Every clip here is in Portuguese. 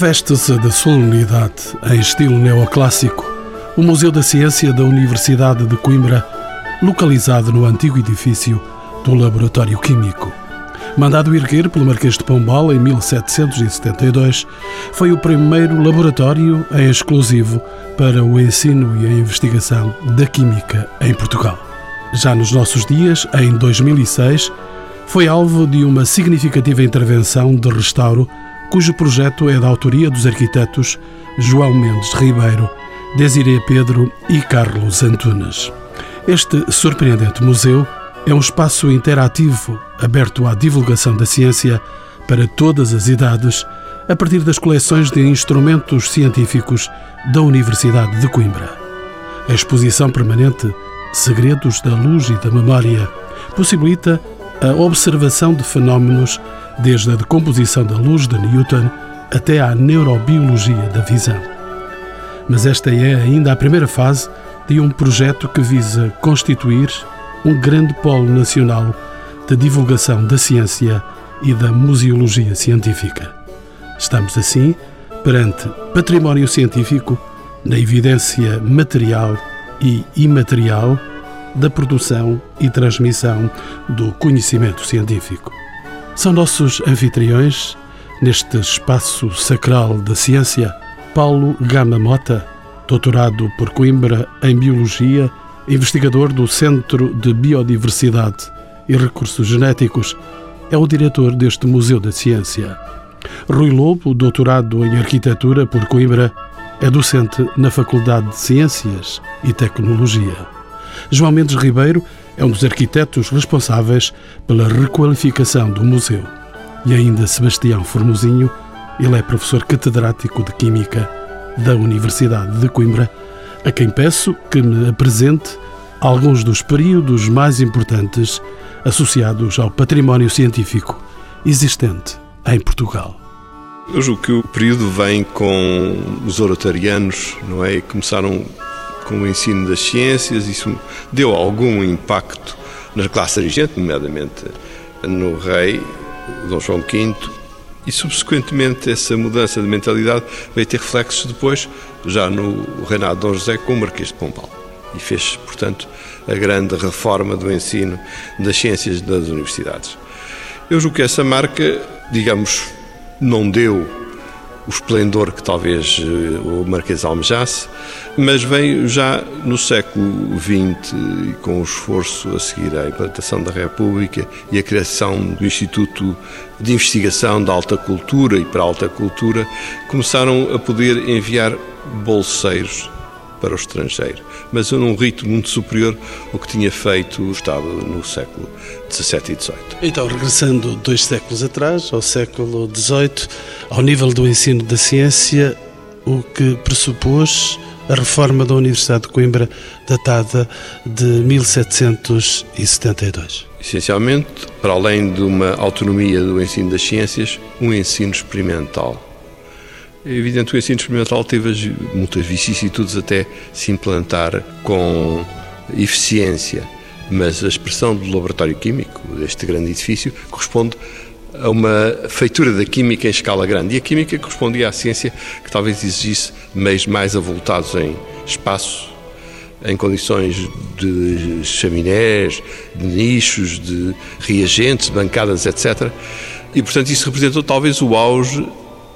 Reveste-se de solenidade em estilo neoclássico o Museu da Ciência da Universidade de Coimbra, localizado no antigo edifício do Laboratório Químico. Mandado erguer pelo Marquês de Pombal em 1772, foi o primeiro laboratório em exclusivo para o ensino e a investigação da química em Portugal. Já nos nossos dias, em 2006, foi alvo de uma significativa intervenção de restauro cujo projeto é da autoria dos arquitetos João Mendes Ribeiro, Desirê Pedro e Carlos Antunes. Este surpreendente museu é um espaço interativo aberto à divulgação da ciência para todas as idades, a partir das coleções de instrumentos científicos da Universidade de Coimbra. A exposição permanente Segredos da Luz e da Memória possibilita a observação de fenómenos desde a decomposição da luz de Newton até à neurobiologia da visão. Mas esta é ainda a primeira fase de um projeto que visa constituir um grande polo nacional de divulgação da ciência e da museologia científica. Estamos, assim, perante património científico na evidência material e imaterial da produção e transmissão do conhecimento científico. São nossos anfitriões, neste espaço sacral da ciência, Paulo Gama Mota, doutorado por Coimbra em Biologia, investigador do Centro de Biodiversidade e Recursos Genéticos, é o diretor deste Museu da Ciência. Rui Lobo, doutorado em Arquitetura por Coimbra, é docente na Faculdade de Ciências e Tecnologia. João Mendes Ribeiro é um dos arquitetos responsáveis pela requalificação do museu. E ainda Sebastião Formosinho, ele é professor catedrático de Química da Universidade de Coimbra, a quem peço que me apresente alguns dos períodos mais importantes associados ao património científico existente em Portugal. Eu julgo que o período vem com os oratarianos, não é? Começaram com o ensino das ciências, isso deu algum impacto na classe dirigente, nomeadamente no rei Dom João V, e subsequentemente essa mudança de mentalidade veio ter reflexos depois, já no reinado de Dom José, com o Marquês de Pombal. E fez, portanto, a grande reforma do ensino das ciências das universidades. Eu julgo que essa marca, digamos, não deu o esplendor que talvez eh, o Marquês almejasse, mas veio já no século XX, com o esforço a seguir à implantação da República e a criação do Instituto de Investigação da Alta Cultura e para a Alta Cultura, começaram a poder enviar bolseiros para o estrangeiro, mas num ritmo muito superior ao que tinha feito o Estado no século XVII e XVIII. Então, regressando dois séculos atrás, ao século XVIII, ao nível do ensino da ciência, o que pressupôs a reforma da Universidade de Coimbra, datada de 1772. Essencialmente, para além de uma autonomia do ensino das ciências, um ensino experimental é evidente que o ensino experimental teve muitas vicissitudes até se implantar com eficiência, mas a expressão do laboratório químico, deste grande edifício, corresponde a uma feitura da química em escala grande. E a química correspondia à ciência que talvez exigisse meios mais avultados em espaço, em condições de chaminés, de nichos, de reagentes, bancadas, etc. E, portanto, isso representou talvez o auge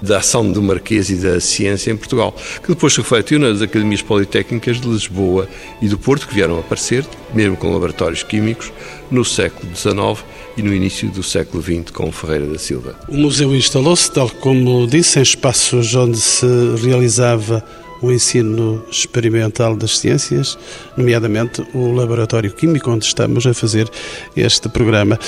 da ação do Marquês e da ciência em Portugal, que depois se refletiu nas academias politécnicas de Lisboa e do Porto, que vieram a aparecer, mesmo com laboratórios químicos, no século XIX e no início do século XX com Ferreira da Silva. O museu instalou-se, tal como disse, em espaços onde se realizava o ensino experimental das ciências, nomeadamente o laboratório químico onde estamos a fazer este programa.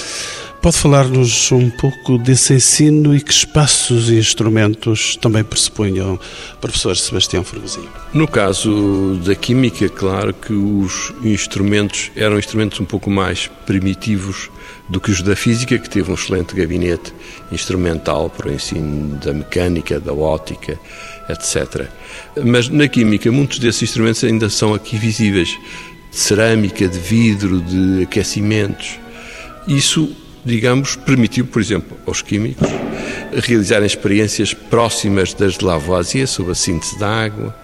Pode falar-nos um pouco desse ensino e que espaços e instrumentos também pressupunham, professor Sebastião Fergusinho? No caso da química, claro que os instrumentos eram instrumentos um pouco mais primitivos do que os da física, que teve um excelente gabinete instrumental para o ensino da mecânica, da ótica, etc. Mas na química, muitos desses instrumentos ainda são aqui visíveis, de cerâmica, de vidro, de aquecimentos. Isso digamos, permitiu, por exemplo, aos químicos realizarem experiências próximas das de Lavoisier sobre a síntese da água,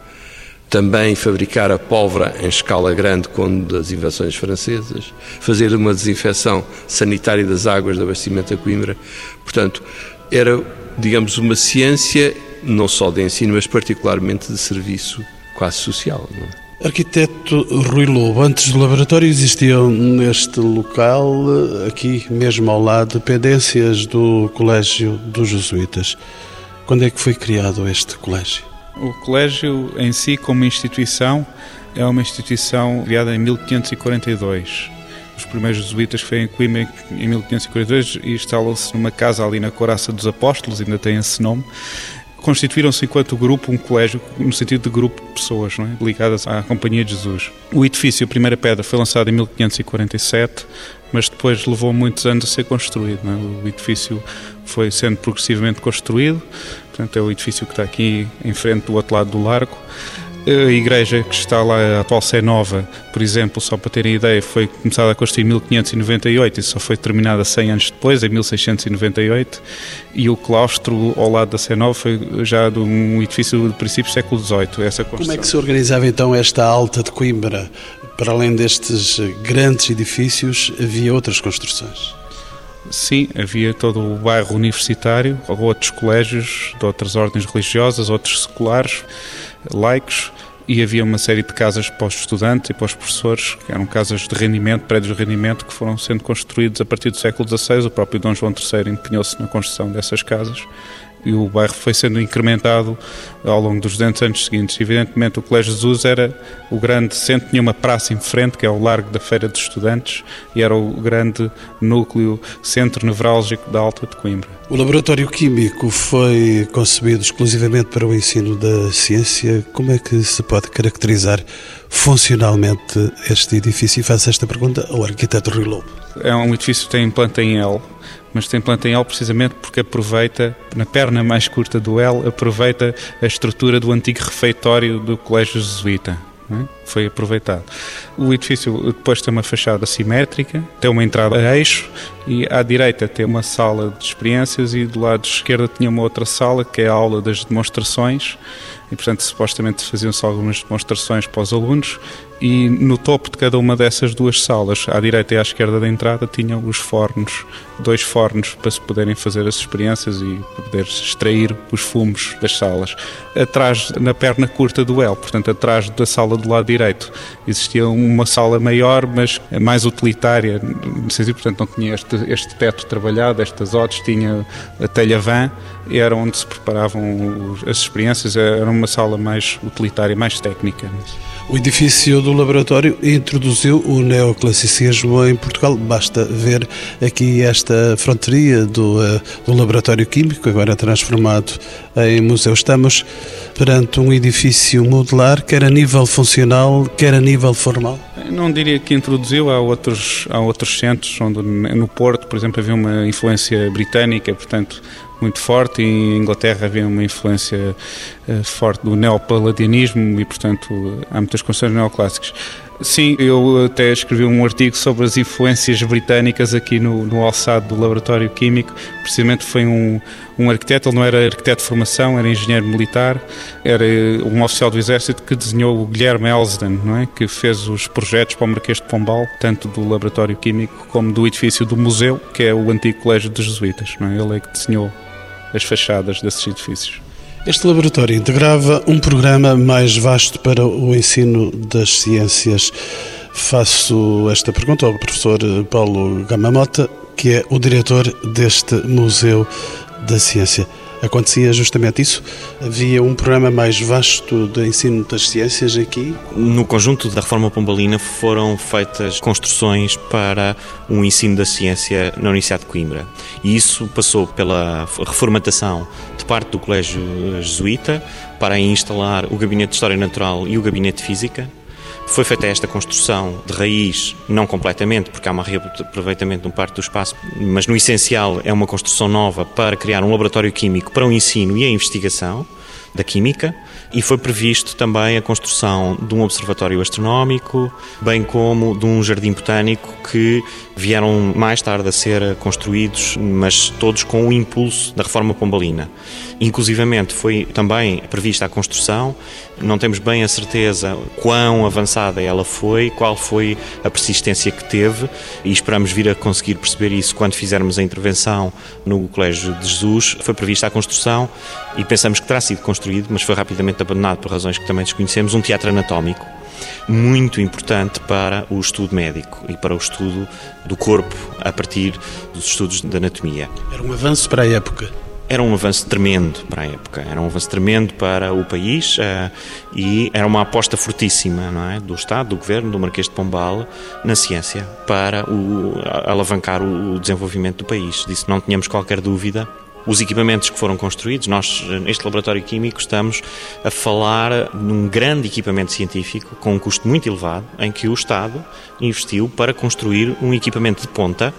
também fabricar a pólvora em escala grande quando das invenções francesas, fazer uma desinfecção sanitária das águas de abastecimento a Coimbra. Portanto, era, digamos, uma ciência não só de ensino, mas particularmente de serviço quase social. Não é? Arquiteto Rui Lobo, antes do laboratório existiam neste local, aqui mesmo ao lado, dependências do Colégio dos Jesuítas. Quando é que foi criado este colégio? O colégio em si, como instituição, é uma instituição criada em 1542. Os primeiros jesuítas foi em Coimbra em 1542 e instalam-se numa casa ali na Coraça dos Apóstolos, ainda tem esse nome, constituíram-se enquanto grupo um colégio, no sentido de grupo de pessoas não é? ligadas à Companhia de Jesus. O edifício, a primeira pedra, foi lançado em 1547, mas depois levou muitos anos a ser construído. É? O edifício foi sendo progressivamente construído, portanto é o edifício que está aqui em frente do outro lado do largo. A igreja que está lá, a atual Sé Nova, por exemplo, só para terem ideia, foi começada a construir em 1598 e só foi terminada 100 anos depois, em 1698. E o claustro ao lado da Sé Nova foi já de um edifício do princípio do século XVIII. Essa Como é que se organizava então esta alta de Coimbra? Para além destes grandes edifícios, havia outras construções? Sim, havia todo o bairro universitário, outros colégios de outras ordens religiosas, outros seculares laicos e havia uma série de casas para os estudantes e para os professores, que eram casas de rendimento, prédios de rendimento, que foram sendo construídos a partir do século XVI. O próprio Dom João III empenhou-se na construção dessas casas e o bairro foi sendo incrementado ao longo dos 200 anos seguintes. Evidentemente, o Colégio Jesus era o grande centro, tinha uma praça em frente, que é o Largo da Feira dos Estudantes, e era o grande núcleo, centro nevrálgico da Alta de Coimbra. O laboratório químico foi concebido exclusivamente para o ensino da ciência. Como é que se pode caracterizar funcionalmente este edifício? E faço esta pergunta ao arquiteto Rui Lobo. É um edifício que tem planta em L, mas tem planta em L precisamente porque aproveita, na perna mais curta do L, aproveita a estrutura do antigo refeitório do Colégio Jesuíta. É? Foi aproveitado. O edifício depois tem uma fachada simétrica, tem uma entrada a eixo e à direita tem uma sala de experiências e do lado esquerdo tinha uma outra sala que é a aula das demonstrações e portanto supostamente faziam-se algumas demonstrações para os alunos e no topo de cada uma dessas duas salas, à direita e à esquerda da entrada, tinham os fornos, dois fornos para se poderem fazer as experiências e poder extrair os fumos das salas. Atrás, na perna curta do L, portanto, atrás da sala do lado direito, existia uma sala maior, mas mais utilitária, portanto, não tinha este, este teto trabalhado, estas odds, tinha a telha van, era onde se preparavam as experiências, era uma sala mais utilitária, mais técnica. O edifício do laboratório introduziu o neoclassicismo em Portugal. Basta ver aqui esta fronteria do, eh, do laboratório químico, agora transformado em museu. Estamos perante um edifício modular, quer a nível funcional, quer a nível formal. Não diria que introduziu, há outros, há outros centros, onde no Porto, por exemplo, havia uma influência britânica, portanto, muito forte e em Inglaterra havia uma influência uh, forte do neopaladianismo e, portanto, há muitas construções neoclássicas. Sim, eu até escrevi um artigo sobre as influências britânicas aqui no, no alçado do Laboratório Químico. Precisamente foi um, um arquiteto, ele não era arquiteto de formação, era engenheiro militar, era um oficial do Exército que desenhou o Guilherme Elsden, não é? que fez os projetos para o Marquês de Pombal, tanto do Laboratório Químico como do edifício do museu, que é o antigo Colégio dos Jesuítas. Não é? Ele é que desenhou as fachadas desses edifícios. Este laboratório integrava um programa mais vasto para o ensino das ciências. Faço esta pergunta ao professor Paulo Gamamota, que é o diretor deste Museu da Ciência acontecia justamente isso? Havia um programa mais vasto de ensino das ciências aqui? No conjunto da reforma pombalina foram feitas construções para um ensino da ciência na Universidade de Coimbra. E isso passou pela reformatação de parte do Colégio Jesuíta para instalar o Gabinete de História Natural e o Gabinete de Física foi feita esta construção de raiz, não completamente, porque há um reaproveitamento de uma parte do espaço, mas no essencial é uma construção nova para criar um laboratório químico para o ensino e a investigação, da Química e foi previsto também a construção de um observatório astronómico, bem como de um jardim botânico que vieram mais tarde a ser construídos, mas todos com o impulso da reforma pombalina. Inclusivamente foi também prevista a construção, não temos bem a certeza quão avançada ela foi, qual foi a persistência que teve e esperamos vir a conseguir perceber isso quando fizermos a intervenção no Colégio de Jesus. Foi prevista a construção e pensamos que terá sido construído, mas foi rapidamente abandonado por razões que também desconhecemos, um teatro anatómico muito importante para o estudo médico e para o estudo do corpo a partir dos estudos da anatomia. Era um avanço para a época era um avanço tremendo para a época, era um avanço tremendo para o país uh, e era uma aposta fortíssima não é, do Estado, do Governo, do Marquês de Pombal na ciência para o, alavancar o desenvolvimento do país. Disso não tínhamos qualquer dúvida os equipamentos que foram construídos. Nós, neste laboratório químico, estamos a falar num grande equipamento científico com um custo muito elevado, em que o Estado investiu para construir um equipamento de ponta.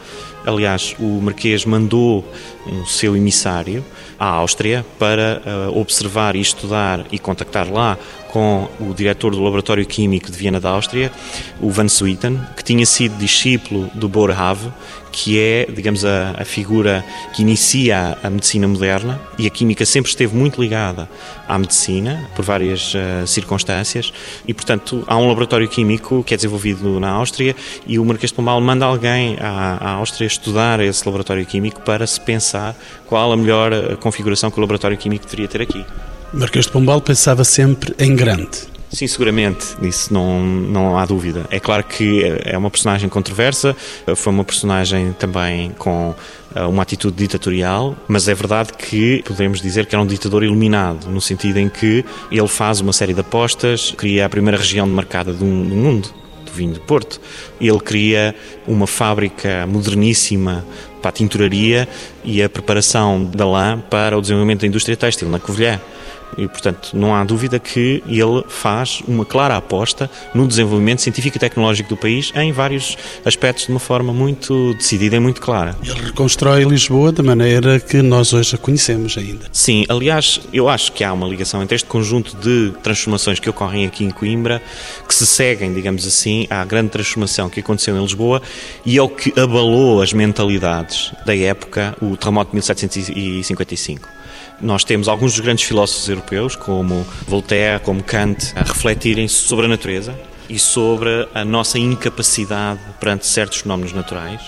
Aliás, o Marquês mandou um seu emissário à Áustria para uh, observar e estudar e contactar lá com o diretor do Laboratório Químico de Viena da Áustria, o Van Swieten, que tinha sido discípulo do Boerhaave, que é, digamos, a, a, figura que inicia a medicina moderna e a química sempre esteve muito ligada à medicina, por várias uh, circunstâncias, e, portanto, há um laboratório químico que é desenvolvido na Áustria e o Marquês de Pombal manda alguém à, à Áustria estudar esse laboratório químico para se pensar qual a melhor eh, configuração que o laboratório químico deveria ter aqui. Marquês de Pombal pensava sempre em grande. Sim, seguramente, isso não, não há dúvida. É claro que é uma personagem controversa, foi uma personagem também com eh, uma atitude ditatorial, mas é verdade que podemos dizer que era um ditador iluminado, no sentido em que ele faz uma série de apostas, cria a primeira região demarcada do, do mundo, do vinho de Porto. Ele cria uma fábrica moderníssima para a tinturaria e a preparação da lã para o desenvolvimento da indústria têxtil na Covilhã. E, portanto, não há dúvida que ele faz uma clara aposta no desenvolvimento científico e tecnológico do país em vários aspectos de uma forma muito decidida e muito clara. Ele reconstrói Lisboa da maneira que nós hoje a conhecemos ainda. Sim, aliás, eu acho que há uma ligação entre este conjunto de transformações que ocorrem aqui em Coimbra, que se seguem, digamos assim, à grande transformação que aconteceu em Lisboa e ao que abalou as mentalidades da época, o terremoto de 1755. Nós temos alguns dos grandes filósofos europeus, como Voltaire, como Kant, a refletirem sobre a natureza e sobre a nossa incapacidade perante certos fenómenos naturais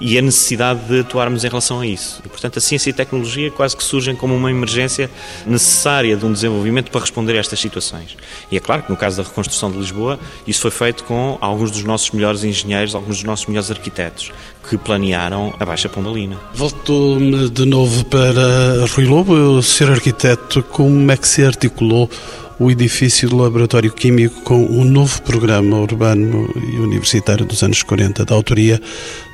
e a necessidade de atuarmos em relação a isso. E, portanto, a ciência e a tecnologia quase que surgem como uma emergência necessária de um desenvolvimento para responder a estas situações. E é claro que no caso da reconstrução de Lisboa, isso foi feito com alguns dos nossos melhores engenheiros, alguns dos nossos melhores arquitetos que planearam a Baixa Pombalina. Volto-me de novo para Rui Lobo, ser arquiteto, como é que se articulou o edifício do Laboratório Químico com o um novo programa urbano e universitário dos anos 40, da autoria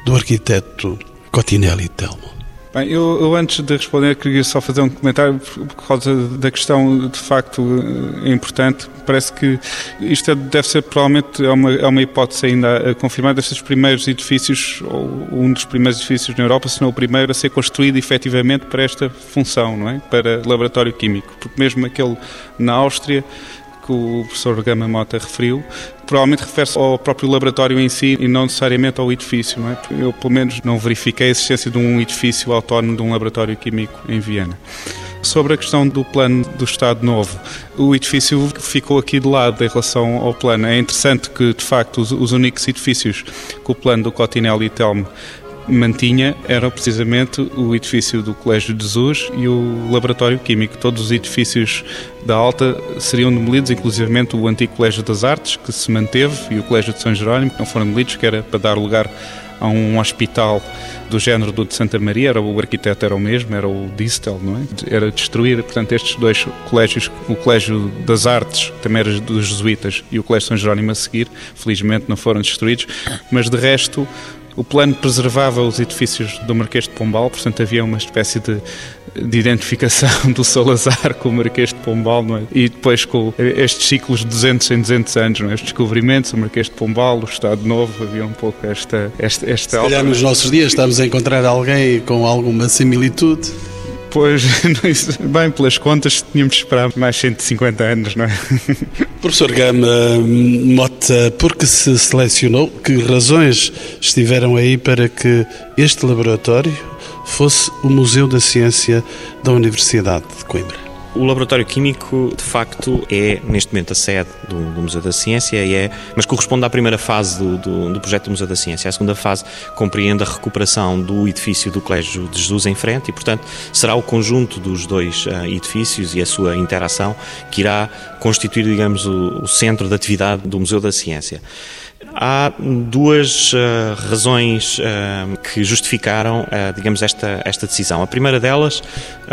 do arquiteto Cotinelli Telmo. Bem, eu, eu, antes de responder queria só fazer um comentário por causa da questão de facto eh, importante. Parece que isto é, deve ser provavelmente é uma, é uma hipótese ainda a confirmar destes primeiros edifícios, ou um dos primeiros edifícios na Europa, se não o primeiro a ser construído efetivamente para esta função, não é? Para laboratório químico. Porque mesmo aquele na Áustria que o professor Gama Mota referiu, provavelmente refere-se ao próprio laboratório em si e não necessariamente ao edifício. Não é? Eu, pelo menos, não verifiquei a existência de um edifício autónomo de um laboratório químico em Viena. Sobre a questão do plano do Estado Novo, o edifício ficou aqui de lado em relação ao plano. É interessante que, de facto, os, os únicos edifícios que o plano do Cotinelli e Telmo mantinha era precisamente o edifício do Colégio de Jesus e o Laboratório Químico. Todos os edifícios da Alta seriam demolidos, inclusivamente o antigo Colégio das Artes, que se manteve, e o Colégio de São Jerónimo, que não foram demolidos, que era para dar lugar a um hospital do género do de Santa Maria, era, o arquiteto era o mesmo, era o Distel, não é? Era destruir, portanto, estes dois colégios, o Colégio das Artes, também era dos Jesuítas, e o Colégio de São Jerónimo a seguir, felizmente não foram destruídos, mas de resto o plano preservava os edifícios do Marquês de Pombal, portanto havia uma espécie de, de identificação do Salazar com o Marquês de Pombal, é? e depois com estes ciclos de 200 em 200 anos, é? estes descobrimentos, o Marquês de Pombal, o Estado Novo, havia um pouco esta, esta, esta Se calhar nos nossos dias estamos a encontrar alguém com alguma similitude. Pois, bem, pelas contas, tínhamos de esperar mais 150 anos, não é? Professor Gama Mota, por que se selecionou? Que razões estiveram aí para que este laboratório fosse o Museu da Ciência da Universidade de Coimbra? O Laboratório Químico, de facto, é neste momento a sede do, do Museu da Ciência, é, mas corresponde à primeira fase do, do, do, projeto do Museu da Ciência. A segunda fase compreende a recuperação do edifício do Colégio de Jesus em frente e, portanto, será o conjunto dos dois uh, edifícios e a sua interação que irá constituir, digamos, o, o centro de atividade do Museu da Ciência. Há duas uh, razões uh, que justificaram, uh, digamos, esta, esta decisão. A primeira delas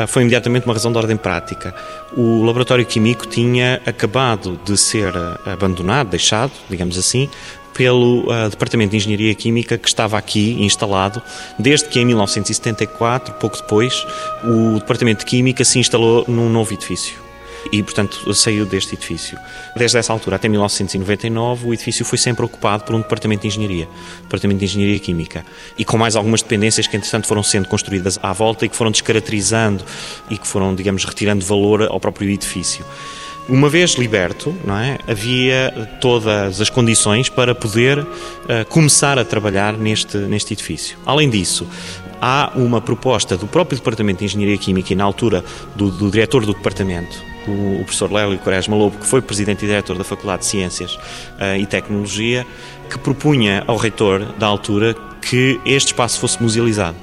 foi imediatamente uma razão de ordem prática. O laboratório químico tinha acabado de ser abandonado, deixado, digamos assim, pelo uh, Departamento de Engenharia Química que estava aqui instalado desde que em 1974, pouco depois, o Departamento de Química se instalou num novo edifício e, portanto, saiu deste edifício. Desde essa altura até 1999, o edifício foi sempre ocupado por um departamento de engenharia, departamento de engenharia química, e com mais algumas dependências que, entretanto, foram sendo construídas à volta e que foram descaracterizando e que foram, digamos, retirando valor ao próprio edifício. Uma vez liberto, não é, havia todas as condições para poder uh, começar a trabalhar neste, neste edifício. Além disso, há uma proposta do próprio Departamento de Engenharia Química e, na altura, do, do diretor do departamento, o, professor Lélio Quaresma Lobo, que foi presidente e diretor da Faculdade de Ciências uh, e Tecnologia, que propunha ao reitor da altura que este espaço fosse musealizado.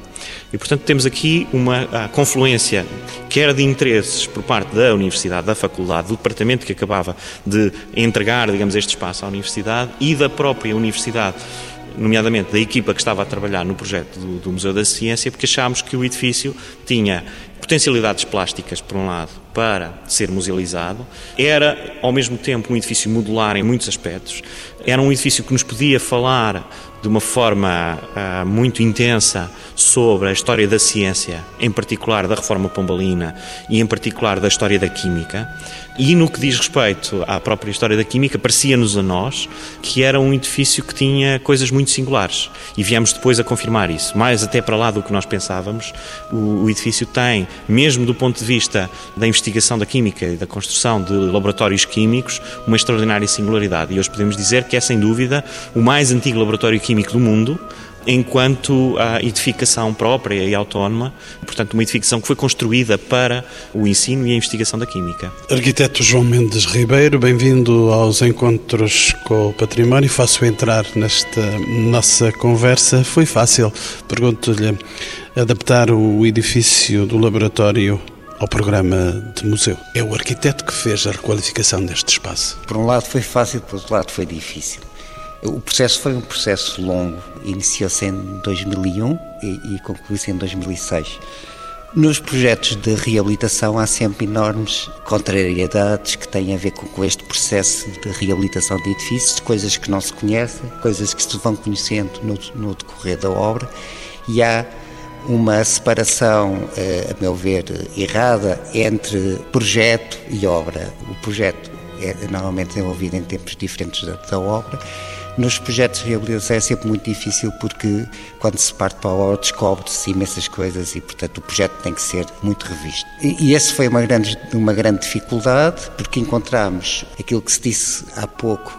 E, portanto, temos aqui uma confluência, quer de interesses por parte da Universidade, da Faculdade, do Departamento que acabava de entregar, digamos, este espaço à Universidade e da própria Universidade nomeadamente da equipa que estava a trabalhar no projeto do, do Museu da Ciência, porque achámos que o edifício tinha potencialidades plásticas, por um lado, para ser musealizado, era ao mesmo tempo um edifício modular em muitos aspectos, era um edifício que nos podia falar de uma forma uh, muito intensa sobre a história da ciência, em particular da reforma pombalina e em particular da história da química. E no que diz respeito à própria história da química, parecia-nos a nós que era um edifício que tinha coisas muito singulares. E viemos depois a confirmar isso. Mais até para lá do que nós pensávamos, o, o edifício tem, mesmo do ponto de vista da investigação da química e da construção de laboratórios químicos, uma extraordinária singularidade. E hoje podemos dizer que é, sem dúvida, o mais antigo laboratório químico do mundo enquanto a edificação própria e autónoma, portanto, uma edificação que foi construída para o ensino e a investigação da química. Arquiteto João Mendes Ribeiro, bem-vindo aos Encontros com o Património. Faço entrar nesta nossa conversa. Foi fácil, pergunto-lhe, adaptar o edifício do laboratório ao programa de museu. É o arquiteto que fez a requalificação deste espaço. Por um lado foi fácil, por outro lado foi difícil. O processo foi um processo longo, iniciou-se em 2001 e, e concluiu-se em 2006. Nos projetos de reabilitação há sempre enormes contrariedades que têm a ver com, este processo de reabilitação de edifícios, coisas que não se conhecem, coisas que se vão conhecendo no, no decorrer da obra, e há uma separação, eh, a meu ver, errada entre projeto e obra. O projeto é normalmente desenvolvido em tempos diferentes da, da obra nos projetos de reabilitação é sempre muito difícil porque quando se parte para a obra descobre-se imensas coisas e, portanto, o projeto tem que ser muito revisto. E, e essa foi uma grande, uma grande dificuldade porque encontramos aquilo que se disse há pouco,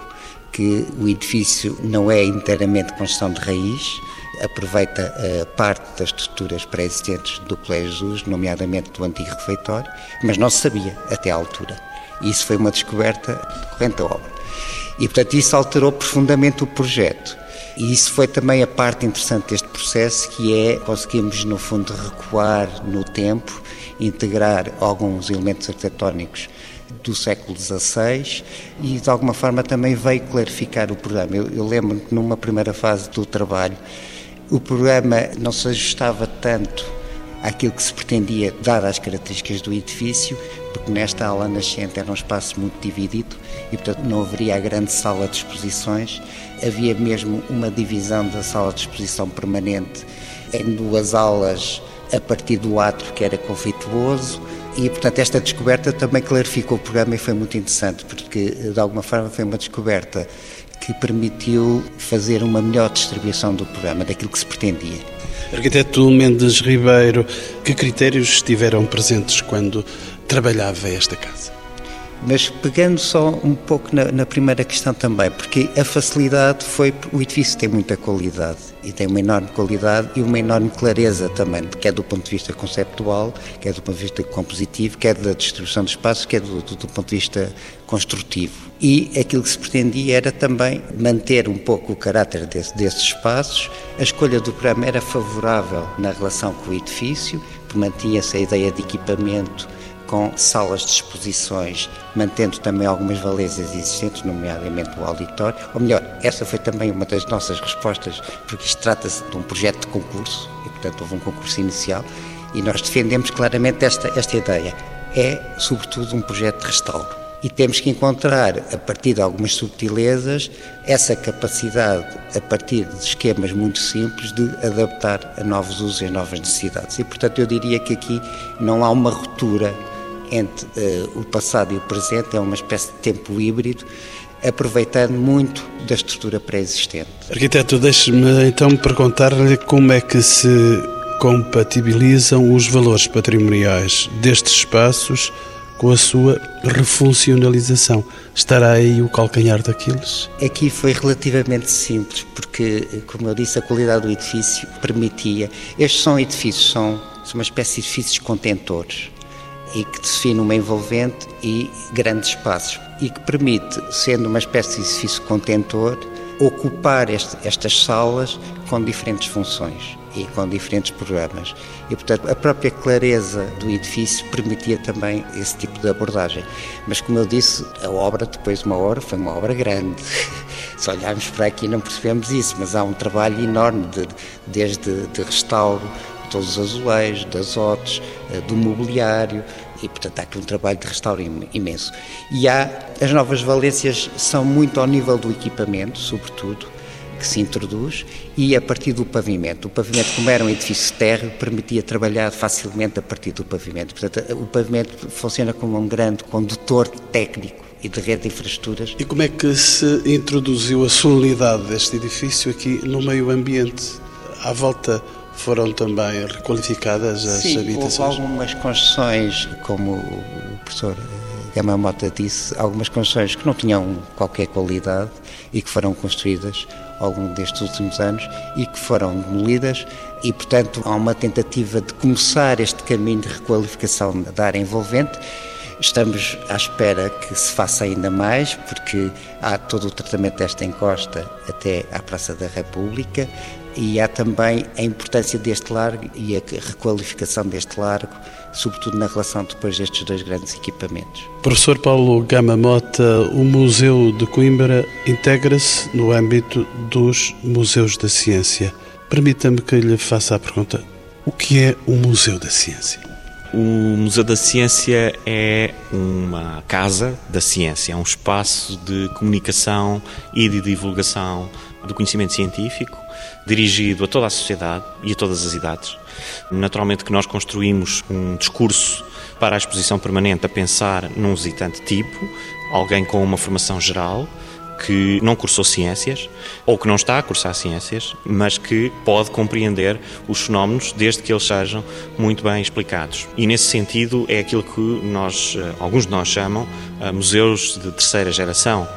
que o edifício não é inteiramente construção de raiz, aproveita uh, parte das estruturas pré-existentes do Colégio Jesus, nomeadamente do antigo refeitório, mas não se sabia até à altura. E isso foi uma descoberta decorrente da obra. E, portanto, isso alterou profundamente o projeto. E isso foi também a parte interessante deste processo, que é conseguimos, no fundo, recuar no tempo, integrar alguns elementos arquitetónicos do século XVI e, de alguma forma, também veio clarificar o programa. Eu, eu lembro que, numa primeira fase do trabalho, o programa não se ajustava tanto àquilo que se pretendia, dadas as características do edifício, porque nesta ala nascente era um espaço muito dividido e, portanto, não haveria a grande sala de exposições. Havia mesmo uma divisão da sala de exposição permanente em duas alas a partir do átrio que era conflituoso e, portanto, esta descoberta também clarificou o programa e foi muito interessante, porque, de alguma forma, foi uma descoberta que permitiu fazer uma melhor distribuição do programa, daquilo que se pretendia. Arquiteto Mendes Ribeiro, que critérios estiveram presentes quando trabalhava esta casa? Mas pegando só um pouco na, na, primeira questão também, porque a facilidade foi. O edifício tem muita qualidade e tem uma enorme qualidade e uma enorme clareza também, quer do ponto de vista conceptual, quer do ponto de vista compositivo, quer da distribuição de espaços, quer do, do, do ponto de vista construtivo. E aquilo que se pretendia era também manter um pouco o caráter desse, desses espaços. A escolha do programa era favorável na relação com o edifício, mantinha-se a ideia de equipamento com salas de exposições, mantendo também algumas valências existentes, nomeadamente o auditório. Ou melhor, essa foi também uma das nossas respostas, porque isto trata-se de um projeto de concurso, e portanto houve um concurso inicial, e nós defendemos claramente esta, esta ideia. É, sobretudo, um projeto de restauro. E temos que encontrar, a partir de algumas subtilezas, essa capacidade, a partir de esquemas muito simples, de adaptar a novos usos e novas necessidades. E, portanto, eu diria que aqui não há uma ruptura entre uh, o passado e o presente, é uma espécie de tempo híbrido, aproveitando muito da estrutura pré-existente. Arquiteto, deixe-me então perguntar-lhe como é que se compatibilizam os valores patrimoniais destes espaços com a sua refuncionalização. Estará aí o calcanhar daqueles? Aqui foi relativamente simples, porque, como eu disse, a qualidade do edifício permitia. Estes são edifícios, são, são uma espécie de edifícios contentores e que define uma envolvente e grandes espaços e que permite, sendo uma espécie de edifício contentor, ocupar este, estas salas com diferentes funções e com diferentes programas. E, portanto, a própria clareza do edifício permitia também esse tipo de abordagem. Mas, como eu disse, a obra, depois de uma hora, foi uma obra grande. Se olharmos para aqui não percebemos isso, mas há um trabalho enorme, de, desde de restauro, todos os azulejos, das hotes, eh, do mobiliário, e portanto há aqui um trabalho de restauro imenso. E há, as novas valências são muito ao nível do equipamento, sobretudo, que se introduz, e a partir do pavimento. O pavimento, como era um edifício térreo, permitia trabalhar facilmente a partir do pavimento. Portanto, o pavimento funciona como um grande condutor técnico e de rede de infraestruturas. E como é que se introduziu a sonoridade deste edifício aqui no meio ambiente? À volta foram também requalificadas as Sim, habitações? Houve algumas construções, como o professor Gama Mota disse, algumas construções que não tinham qualquer qualidade e que foram construídas ao longo destes últimos anos e que foram demolidas e, portanto, há uma tentativa de começar este caminho de requalificação da área envolvente. Estamos à espera que se faça ainda mais, porque há todo o tratamento desta encosta até à Praça da República, e há também a importância deste largo e a requalificação deste largo, sobretudo na relação depois destes dois grandes equipamentos. Professor Paulo Gama Mota, o Museu de Coimbra integra-se no âmbito dos Museus da Ciência. Permita-me que lhe faça a pergunta: o que é o Museu da Ciência? O Museu da Ciência é uma casa da ciência, é um espaço de comunicação e de divulgação do conhecimento científico dirigido a toda a sociedade e a todas as idades. Naturalmente que nós construímos um discurso para a exposição permanente a pensar num visitante tipo, alguém com uma formação geral, que não cursou ciências ou que não está a cursar ciências, mas que pode compreender os fenómenos desde que eles sejam muito bem explicados. E nesse sentido é aquilo que nós, eh, alguns de nós chamam eh, museus de terceira geração,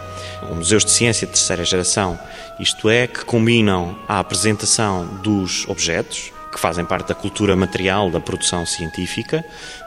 ou museus de ciência de terceira geração, isto é, que combinam a apresentação dos objetos, que fazem parte da cultura material da produção científica,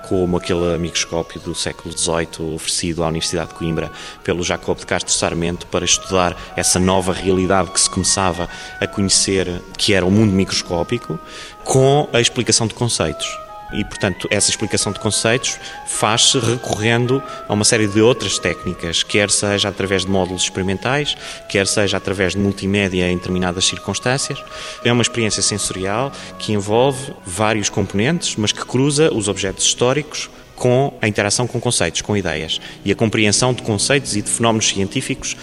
como aquele microscópio do século XVIII oferecido à Universidade de Coimbra pelo Jacob de Castro Sarmento para estudar essa nova realidade que se começava a conhecer, que era o mundo microscópico, com a explicação de conceitos. E, portanto, essa explicação de conceitos faz-se recorrendo a uma série de outras técnicas, quer seja através de módulos experimentais, quer seja através de multimédia em determinadas circunstâncias. É uma experiência sensorial que envolve vários componentes, mas que cruza os objetos históricos com a interação com conceitos, com ideias e a compreensão de conceitos e de fenómenos científicos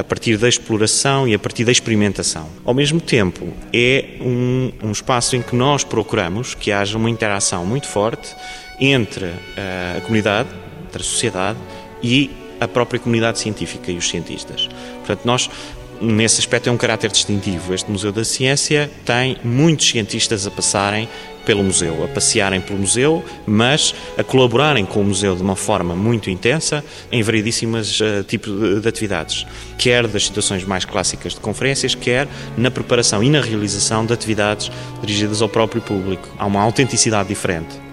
a partir da exploração e a partir da experimentação. Ao mesmo tempo, é um, um espaço em que nós procuramos que haja uma interação muito forte entre a comunidade, entre a sociedade e a própria comunidade científica e os cientistas. Portanto, nós nesse aspecto, é um caráter distintivo. Este Museu da Ciência tem muitos cientistas a passarem pelo museu, a passearem pelo museu, mas a colaborarem com o museu de uma forma muito intensa em variedíssimas uh, tipos de, de, atividades, quer das situações mais clássicas de conferências, quer na preparação e na realização de atividades dirigidas ao próprio público. Há uma autenticidade diferente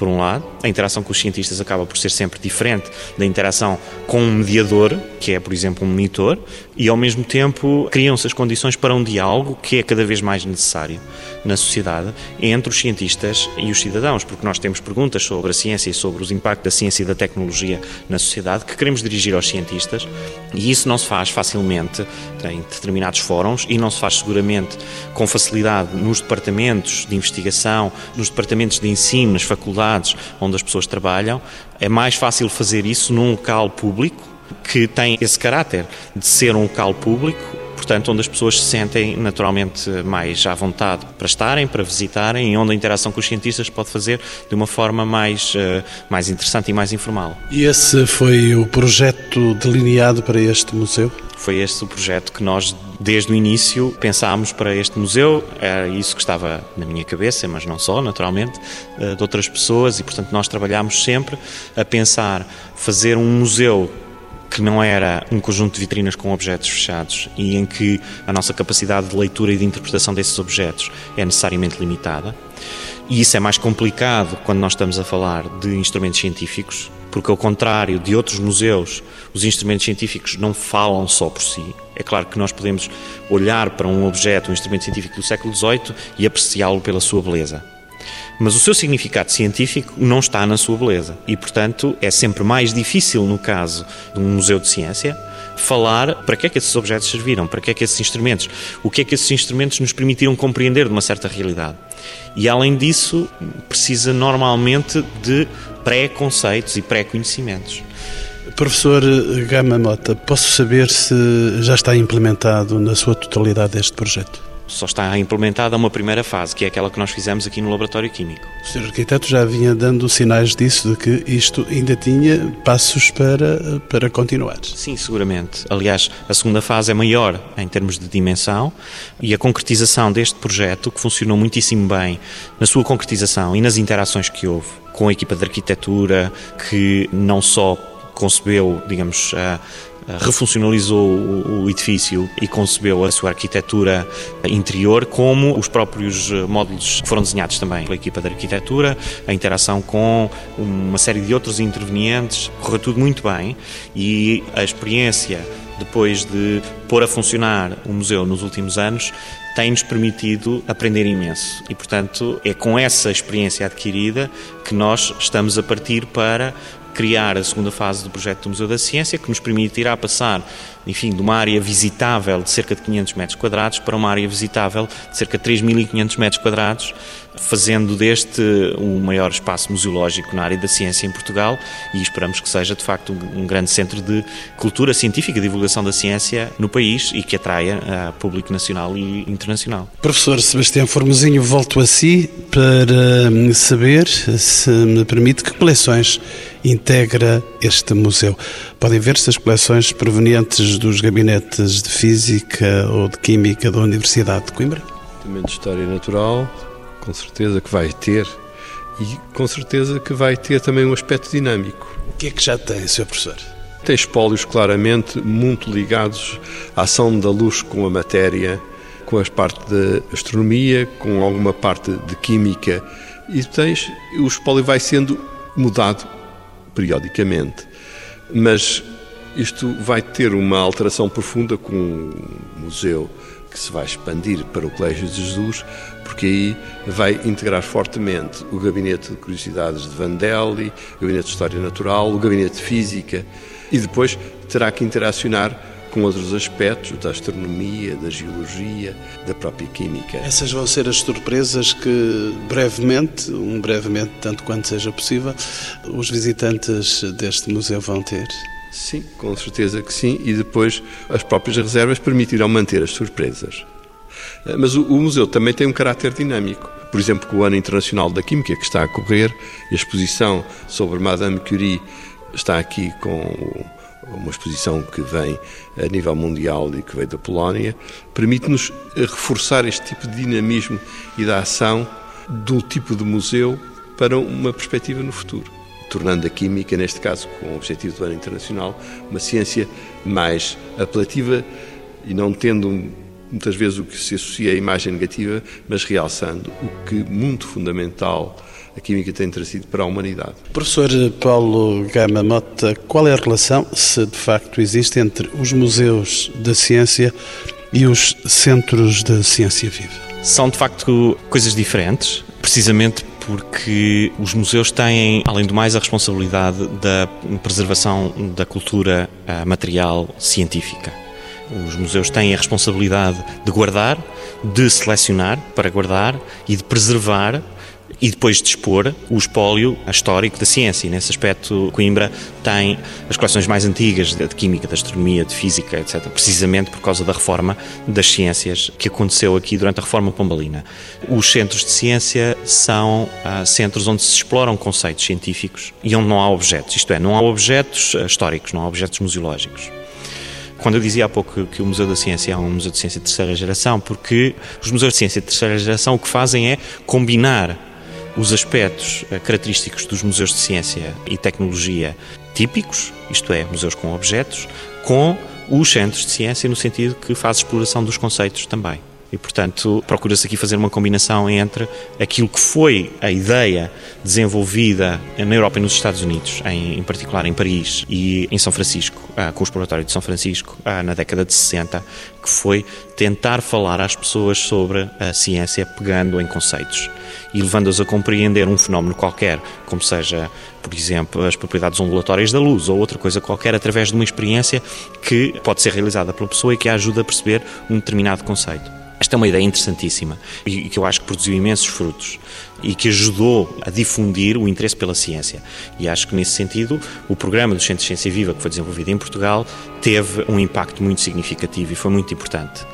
por um lado, a interação com os cientistas acaba por ser sempre diferente da interação com um mediador, que é, por exemplo, um monitor, e ao mesmo tempo criam-se as condições para um diálogo que é cada vez mais necessário na sociedade entre os cientistas e os cidadãos, porque nós temos perguntas sobre a ciência e sobre os impactos da ciência e da tecnologia na sociedade que queremos dirigir aos cientistas, e isso não se faz facilmente em determinados fóruns e não se faz seguramente com facilidade nos departamentos de investigação, nos departamentos de ensino, nas faculdades onde as pessoas trabalham. É mais fácil fazer isso num local público que tem esse caráter de ser um local público portanto, onde as pessoas se sentem naturalmente mais à vontade para estarem, para visitarem e onde a interação com os cientistas pode fazer de uma forma mais, uh, mais interessante e mais informal. E esse foi o projeto delineado para este museu? Foi este o projeto que nós, desde o início, pensámos para este museu. Era isso que estava na minha cabeça, mas não só, naturalmente, eh, de outras pessoas, e portanto nós trabalhámos sempre a pensar fazer um museu que não era um conjunto de vitrinas com objetos fechados e em que a nossa capacidade de leitura e de interpretação desses objetos é necessariamente limitada. E isso é mais complicado quando nós estamos a falar de instrumentos científicos, porque, ao contrário de outros museus, os instrumentos científicos não falam só por si. É claro que nós podemos olhar para um objeto, um instrumento científico do século XVIII e apreciá-lo pela sua beleza. Mas o seu significado científico não está na sua beleza. E, portanto, é sempre mais difícil, no caso de um museu de ciência, falar para que é que esses objetos serviram, para que é que esses instrumentos, o que é que esses instrumentos nos permitiram compreender de uma certa realidade. E, além disso, precisa normalmente de pré-conceitos e pré-conhecimentos. Professor Gama Mota, posso saber se já está implementado na sua totalidade este projeto? Só está implementada uma primeira fase, que é aquela que nós fizemos aqui no Laboratório Químico. O Sr. Arquiteto já vinha dando sinais disso, de que isto ainda tinha passos para, para continuar. Sim, seguramente. Aliás, a segunda fase é maior em termos de dimensão e a concretização deste projeto, que funcionou muitíssimo bem na sua concretização e nas interações que houve com a equipa de arquitetura, que não só concebeu, digamos, a refuncionalizou o edifício e concebeu a sua arquitetura interior, como os próprios eh, módulos que foram desenhados também pela equipa de arquitetura, a interação com uma série de outros intervenientes, correu tudo muito bem e a experiência depois de pôr a funcionar o museu nos últimos anos, tem-nos permitido aprender imenso. E, portanto, é com essa experiência adquirida que nós estamos a partir para criar a segunda fase do projeto do Museu da Ciência, que nos permitirá passar, enfim, de uma área visitável de cerca de 500 metros quadrados para uma área visitável de cerca de 3.500 metros quadrados, fazendo deste o maior espaço museológico na área da ciência em Portugal e esperamos que seja, de facto, um grande centro de cultura científica, divulgação da ciência no país e que atraia a público nacional e internacional. Professor Sebastião Formosinho, volto a si para hum, saber, se me permite, que coleções integra este museu. Podem ver-se as coleções provenientes dos gabinetes de Física ou de Química da Universidade de Coimbra? Também de História Natural, com certeza que vai ter, e com certeza que vai ter também um aspecto dinâmico. O que é que já tem, Sr. Professor? Tem espólios claramente muito ligados à ação da luz com a matéria, com as partes de astronomia, com alguma parte de química, e tens, o espólio vai sendo mudado periodicamente. Mas isto vai ter uma alteração profunda com o museu que se vai expandir para o Colégio de Jesus, porque aí vai integrar fortemente o Gabinete de Curiosidades de Vandelli, o Gabinete de História Natural, o Gabinete de Física e depois terá que interacionar com outros aspectos da astronomia, da geologia, da própria química. Essas vão ser as surpresas que brevemente, um brevemente tanto quanto seja possível, os visitantes deste museu vão ter. Sim, com certeza que sim, e depois as próprias reservas permitirão manter as surpresas. Eh, mas o, o museu também tem um caráter dinâmico. Por exemplo, com o Ano Internacional da Química, que está a correr, a exposição sobre Madame Curie está aqui com uma exposição que vem a nível mundial e que veio da Polónia, permite-nos reforçar este tipo de dinamismo e da ação do tipo de museu para uma perspectiva no futuro, tornando a química, neste caso com o objetivo do ano internacional, uma ciência mais apelativa e não tendo muitas vezes o que se associa à imagem negativa, mas realçando o que muito fundamental a química tem trazido para a humanidade. Professor Paulo Gama Mota, qual é a relação, se de facto existe, entre os museus da ciência e os centros da ciência viva? São de facto coisas diferentes, precisamente porque os museus têm, além do mais, a responsabilidade da preservação da cultura eh, material científica. Os museus têm a responsabilidade de guardar, de selecionar para guardar e de preservar e depois de expor o espólio histórico da ciência. E nesse aspecto, Coimbra tem as coleções mais antigas de química, de astronomia, de física, etc., precisamente por causa da reforma das ciências que aconteceu aqui durante a reforma pombalina. Os centros de ciência são ah, centros onde se exploram conceitos científicos e onde não há objetos, isto é, não há objetos ah, históricos, não há objetos museológicos. Quando eu dizia há pouco que o Museu da Ciência é um museu de ciência de terceira geração, porque os museus de ciência de terceira geração o que fazem é combinar os aspectos eh, característicos dos museus de ciência e tecnologia típicos, isto é, museus com objetos, com os centros de ciência no sentido que faz exploração dos conceitos também. E, portanto, procura-se aqui fazer uma combinação entre aquilo que foi a ideia desenvolvida na Europa e nos Estados Unidos, em, em particular em Paris e em São Francisco, ah, com o exploratório de São Francisco, ah, na década de 60, que foi tentar falar às pessoas sobre a ciência pegando em conceitos e levando-as a compreender um fenómeno qualquer, como seja, por exemplo, as propriedades ondulatórias da luz ou outra coisa qualquer, através de uma experiência que pode ser realizada pela pessoa e que a ajuda a perceber um determinado conceito. Esta é uma ideia interessantíssima e que eu acho que produziu imensos frutos e que ajudou a difundir o interesse pela ciência. E acho que, nesse sentido, o programa do Centro de Ciência Viva, que foi desenvolvido em Portugal, teve um impacto muito significativo e foi muito importante.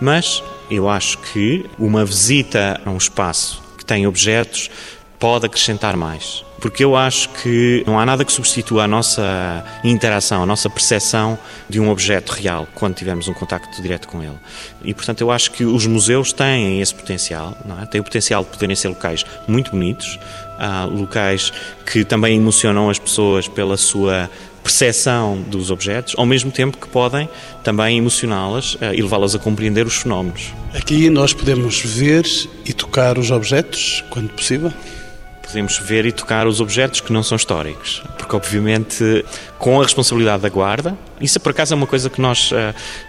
Mas eu acho que uma visita a um espaço que tem objetos pode acrescentar mais porque eu acho que não há nada que substitua a nossa interação, a nossa percepção de um objeto real quando tivermos um contacto direto com ele. E, portanto, eu acho que os museus têm esse potencial, é? têm o potencial de poderem ser locais muito bonitos, locais que também emocionam as pessoas pela sua percepção dos objetos, ao mesmo tempo que podem também emocioná-las eh, e levá-las a compreender os fenómenos. Aqui nós podemos ver e tocar os objetos, quando possível? Podemos ver e tocar os objetos que não são históricos, porque obviamente com a responsabilidade da guarda, isso por acaso é uma coisa que nós uh,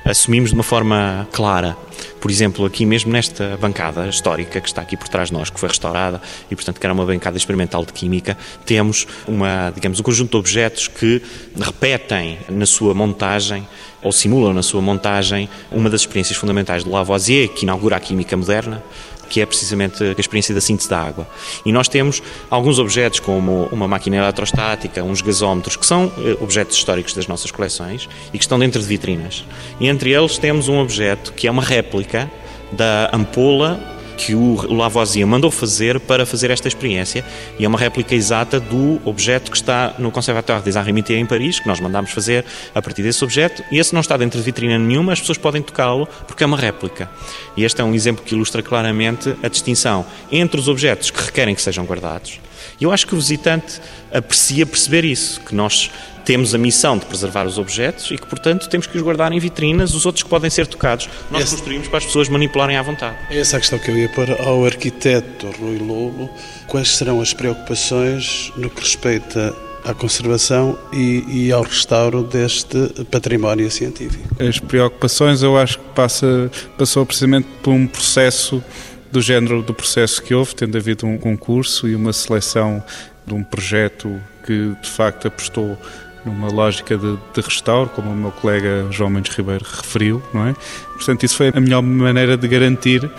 assumimos de uma forma clara. Por exemplo, aqui mesmo nesta bancada histórica que está aqui por trás de nós, que foi restaurada e portanto que era uma bancada experimental de química, temos uma, digamos, um conjunto de objetos que repetem na sua montagem ou simulam na sua montagem uma das experiências fundamentais de Lavoisier, que inaugura a química moderna, que é precisamente a experiência da síntese da água. E nós temos alguns objetos, como uma máquina eletrostática, uns gasómetros, que são eh, objetos históricos das nossas coleções e que estão dentro de vitrinas. E entre eles temos um objeto que é uma réplica da ampola que o Lavoisier mandou fazer para fazer esta experiência e é uma réplica exata do objeto que está no Conservatoire des Arts em Paris, que nós mandámos fazer a partir desse objeto e esse não está dentro de vitrina nenhuma, as pessoas podem tocá-lo porque é uma réplica. E este é um exemplo que ilustra claramente a distinção entre os objetos que requerem que sejam guardados e eu acho que o visitante aprecia perceber isso, que nós temos a missão de preservar os objetos e que, portanto, temos que os guardar em vitrinas, os outros que podem ser tocados, nós Esse... construímos para as pessoas manipularem à vontade. É essa a questão que eu ia pôr ao arquiteto Rui Lobo. Quais serão as preocupações no que respeita à conservação e, e, ao restauro deste património científico? As preocupações, eu acho que passa, passou precisamente por um processo do género do processo que houve, tendo havido um concurso e uma seleção de um projeto que de facto apostou numa lógica de, de restauro, como o meu colega João Mendes Ribeiro referiu, não é? Portanto, isso foi a melhor maneira de garantir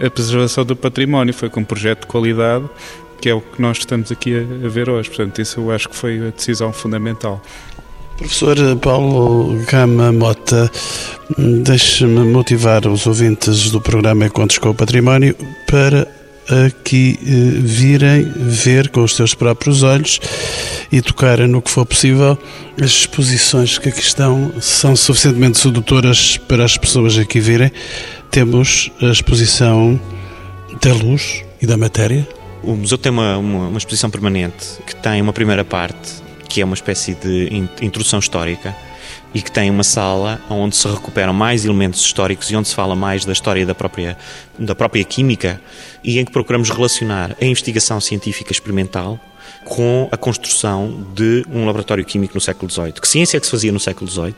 a preservação do património, foi com um projeto de qualidade, que é o que nós estamos aqui a, a ver hoje. Portanto, isso eu acho que foi a decisão fundamental. Professor Paulo Gama Mota, deixe-me motivar os ouvintes do programa Encontros com o Património para aqui eh, virem ver com os seus próprios olhos e tocarem no que for possível. As exposições que aqui estão são suficientemente sedutoras para as pessoas aqui virem. Temos a exposição da luz e da matéria. O museu tem uma, uma, uma exposição permanente que tem uma primeira parte, que é uma espécie de introdução histórica, e que tem uma sala onde se recuperam mais elementos históricos e onde se fala mais da história da própria, da própria química e em que procuramos relacionar a investigação científica experimental com a construção de um laboratório químico no século XVIII. Que ciência é que se fazia no século XVIII?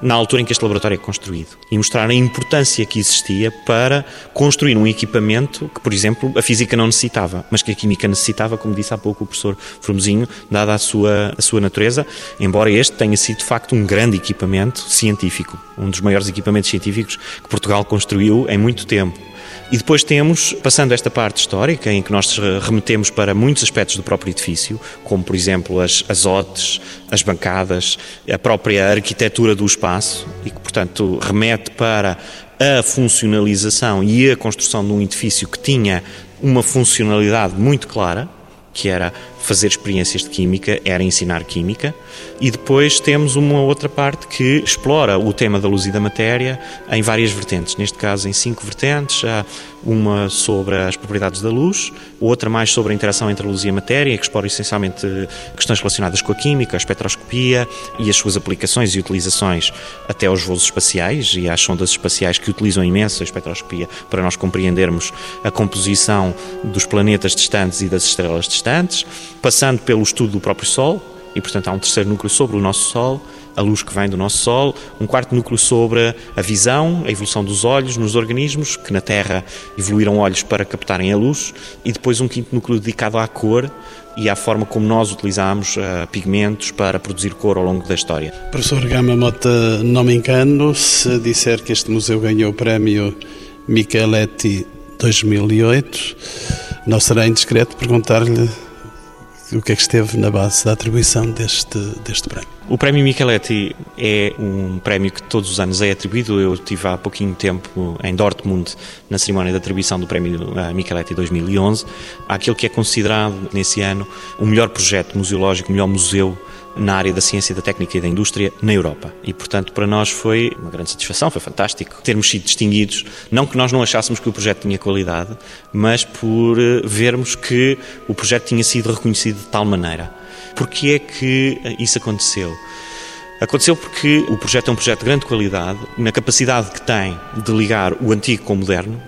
Na altura em que este laboratório é construído e mostrar a importância que existia para construir um equipamento que, por exemplo, a física não necessitava, mas que a química necessitava, como disse há pouco o professor Formosinho, dada a sua, a sua natureza, embora este tenha sido de facto um grande equipamento científico, um dos maiores equipamentos científicos que Portugal construiu em muito tempo. E depois temos, passando esta parte histórica, em que nós remetemos para muitos aspectos do próprio edifício, como por exemplo as, as otes, as bancadas, a própria arquitetura do espaço, e que portanto remete para a funcionalização e a construção de um edifício que tinha uma funcionalidade muito clara, que era fazer experiências de química, era ensinar química. E depois temos uma outra parte que explora o tema da luz e da matéria em várias vertentes, neste caso em cinco vertentes. Há uma sobre as propriedades da luz, outra mais sobre a interação entre a luz e a matéria, que explora essencialmente questões relacionadas com a química, a espectroscopia e as suas aplicações e utilizações até aos voos espaciais e às sondas espaciais que utilizam imenso a espectroscopia para nós compreendermos a composição dos planetas distantes e das estrelas distantes passando pelo estudo do próprio Sol, e portanto há um terceiro núcleo sobre o nosso Sol, a luz que vem do nosso Sol, um quarto núcleo sobre a visão, a evolução dos olhos nos organismos, que na Terra evoluíram olhos para captarem a luz, e depois um quinto núcleo dedicado à cor e à forma como nós utilizamos uh, pigmentos para produzir cor ao longo da história. Professor Gama Mota, não me engano se disser que este museu ganhou o prémio Micheletti 2008, não será indiscreto perguntar-lhe o que é que esteve na base da atribuição deste, deste prémio? O Prémio Micheletti é um prémio que todos os anos é atribuído. Eu estive há pouquinho tempo em Dortmund na cerimónia de atribuição do Prémio eh, Micheletti 2011. Aquilo que é considerado nesse ano o melhor projeto museológico, o melhor museu na área da ciência, da técnica e da indústria na Europa. E, portanto, para nós foi uma grande satisfação, foi fantástico termos sido distinguidos. Não que nós não achássemos que o projeto tinha qualidade, mas por eh, vermos que o projeto tinha sido reconhecido de tal maneira. Porquê é que eh, isso aconteceu? Aconteceu porque o projeto é um projeto de grande qualidade, na capacidade que tem de ligar o antigo com o moderno,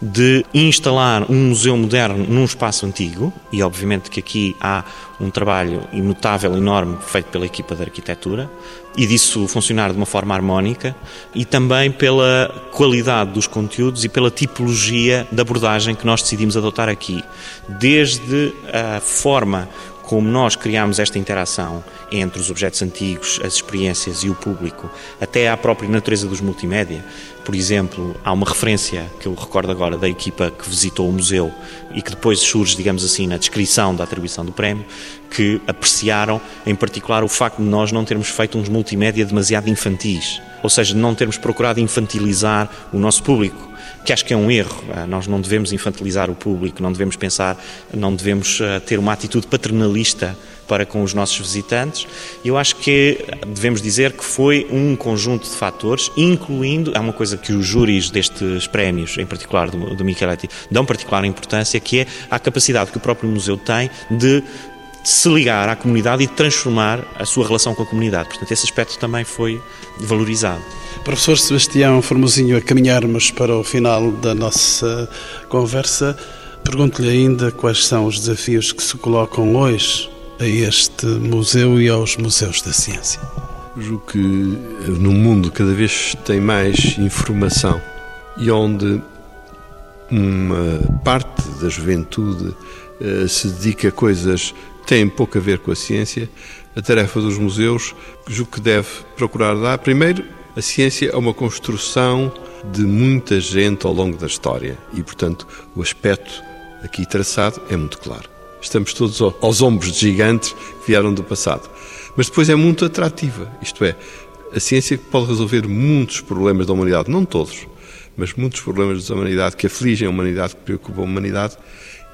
de instalar um museu moderno num espaço antigo, e obviamente que aqui há um trabalho notável, enorme, feito pela equipa de arquitetura, e disso funcionar de uma forma harmónica, e também pela qualidade dos conteúdos e pela tipologia da abordagem que nós decidimos adotar aqui. Desde a forma como nós criamos esta interação entre os objetos antigos, as experiências e o público, até à própria natureza dos multimédia. Por exemplo, há uma referência que eu recordo agora da equipa que visitou o museu e que depois surge, digamos assim, na descrição da atribuição do prémio, que apreciaram em particular o facto de nós não termos feito uns multimédia demasiado infantis, ou seja, não termos procurado infantilizar o nosso público que acho que é um erro. Ah, nós não devemos infantilizar o público, não devemos pensar, não devemos ah, ter uma atitude paternalista para com os nossos visitantes. Eu acho que devemos dizer que foi um conjunto de fatores, incluindo, é uma coisa que os júris destes prémios, em particular do, do Micheletti, dão particular importância, que é a capacidade que o próprio museu tem de se ligar à comunidade e transformar a sua relação com a comunidade. Portanto, esse aspecto também foi valorizado. Professor Sebastião Formosinho, a caminharmos para o final da nossa conversa, pergunto-lhe ainda quais são os desafios que se colocam hoje a este museu e aos museus da ciência. Julgo que no mundo cada vez tem mais informação e onde uma parte da juventude uh, se dedica a coisas têm pouco a ver com a ciência, a tarefa dos museus, julgo que deve procurar dar, primeiro, a ciência é uma construção de muita gente ao longo da história e, portanto, o aspecto aqui traçado é muito claro. Estamos todos aos ombros de gigantes que vieram do passado. Mas depois é muito atrativa, isto é, a ciência pode resolver muitos problemas da humanidade, não todos, mas muitos problemas da humanidade que afligem a humanidade, que preocupam a humanidade,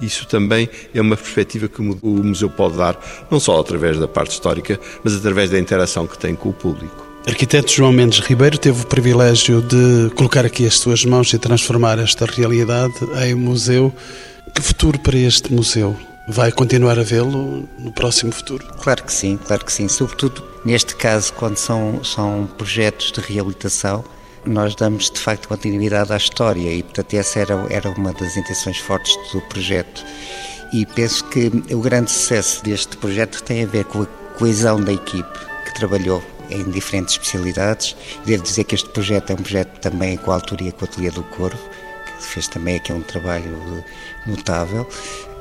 isso também é uma perspectiva que o museu pode dar, não só através da parte histórica, mas através da interação que tem com o público. Arquiteto João Mendes Ribeiro teve o privilégio de colocar aqui as suas mãos e transformar esta realidade em museu. Que futuro para este museu? Vai continuar a vê-lo no próximo futuro? Claro que sim, claro que sim. Sobretudo neste caso, quando são, são projetos de reabilitação, nós damos de facto continuidade à história e, portanto, essa era, era uma das intenções fortes do projeto. E penso que o grande sucesso deste projeto tem a ver com a coesão da equipe que trabalhou em diferentes especialidades. Devo dizer que este projeto é um projeto também com a autoria com o Ateliê do Corvo, que fez também aqui um trabalho notável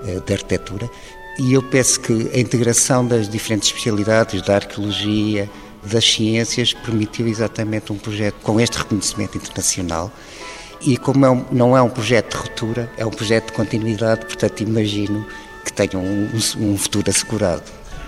eh, de arquitetura. E eu penso que a integração das diferentes especialidades, da arqueologia, das ciências permitiu exatamente um projeto com este reconhecimento internacional. E como é um, não é um projeto de ruptura, é um projeto de continuidade, portanto imagino que tenha um, um futuro assegurado.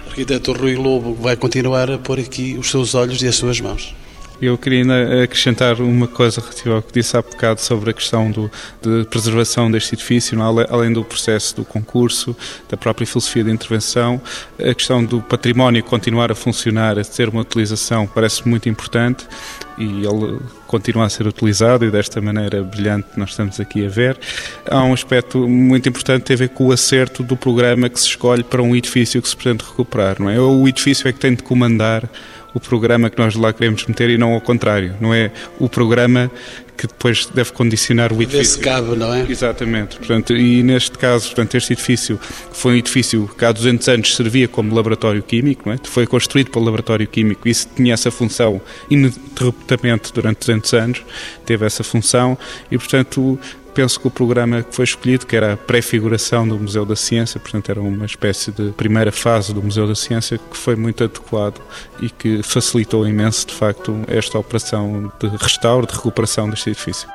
O arquiteto Rui Lobo vai continuar a pôr aqui os seus olhos e as suas mãos. Eu queria ainda acrescentar uma coisa relativa ao que disse há bocado sobre a questão do, de preservação deste edifício, além do processo do concurso, da própria filosofia de intervenção, a questão do património continuar a funcionar, a ter uma utilização, parece muito importante e ele continua a ser utilizado e desta maneira brilhante nós estamos aqui a ver. Há um aspecto muito importante que tem a ver com o acerto do programa que se escolhe para um edifício que se pretende recuperar, não é? O edifício é que tem de comandar o programa que nós lá queremos meter e não ao contrário. Não é o programa que depois deve condicionar o edifício. Desse cabe, não é? Exatamente. Portanto, e neste caso, portanto, este edifício foi um edifício que há 200 anos servia como laboratório químico, não é? foi construído para o laboratório químico e isso tinha essa função ininterruptamente durante 200 anos, teve essa função e, portanto, penso que o programa que foi escolhido, que era a pré-figuração do Museu da Ciência, portanto era uma espécie de primeira fase do Museu da Ciência, que foi muito adequado e que facilitou imenso, de facto, esta operação de restauro, de recuperação deste edifício.